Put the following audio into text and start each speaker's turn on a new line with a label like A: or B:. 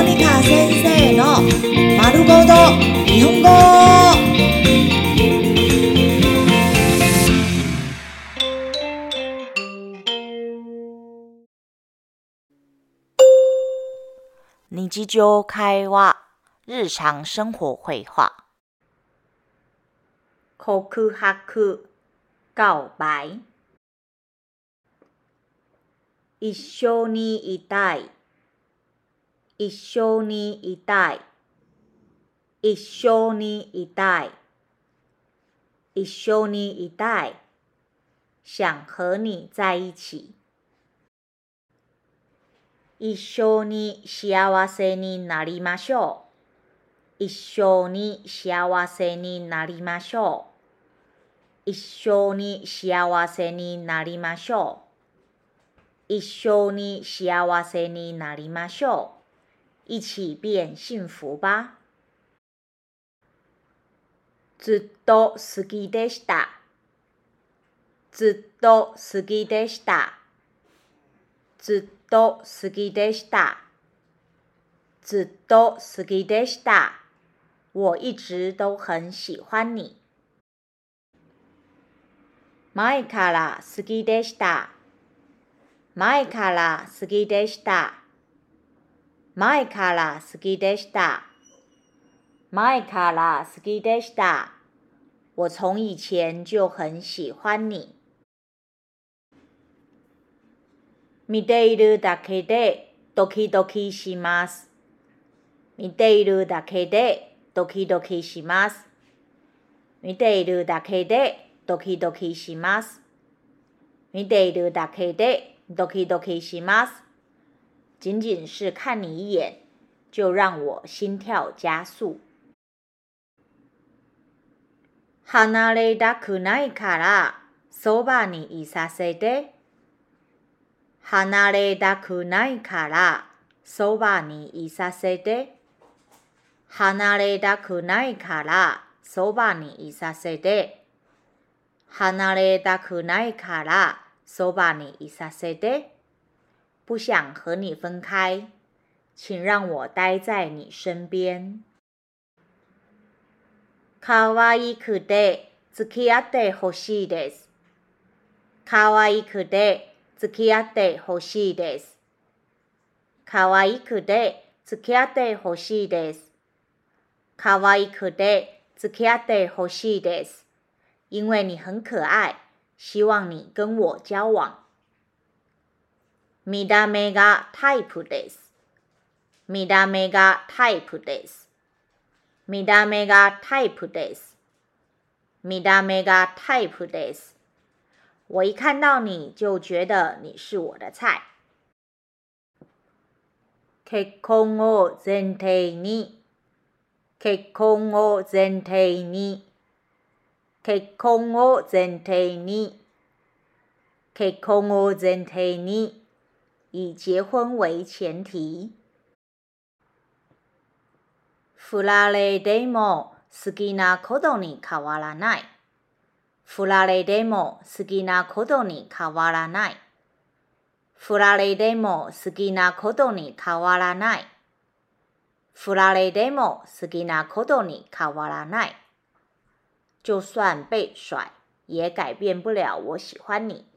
A: モニカ先生の丸ごと日本語。日常会話、日常生活会話。告白、告白。一緒にいたい。一緒にいたい。一緒にいたい。一緒にいたい。想和你在一起。一緒に幸せになりましょう。一緒に幸せになりましょう。一緒に幸せになりましょう。一緒に幸せになりましょう。一起变幸福吧。ずっと好きでした。ずっと好きでした。ずっと好きでした。ずっと好きでした。我一直都很喜欢你。前から好きでした。前から好きでした。前から好きでした。前から好きでした。我從以前就很喜歡你。見ているだけでドキドキします。見ているだけでドキドキします。見ているだけでドキドキします。見ているだけでドキドキします。僅僅是看你一眼，就讓我心跳加速。離れたくないからそばにいさせて。離れたくないからそばにいさせて。離れたくないからそばにいさせて。離れたくないからそばにいさせて。不想和你分開，請讓我待在你身邊。可愛くて付き合ってほしいです。可愛くて付き合ってほしいです。可愛くて付き合ってほしいです。可愛くて付き合ってほしいです。因為你很可愛，希望你跟我交往。 見た目がタイプです。見た目がタイプです。見た目がタイプです。見た目がタイプです。我一看到你就覺得你是我的菜。結婚を前提に、結婚を前提に、結婚を前提に、結婚を前提に、以結婚為前提。振られても好きなことに変わらない。振られても好きなことに変わらない。振られても好きなことに変わらない。振られても好きなことに変わらない。就算被甩，也改變不了我喜歡你。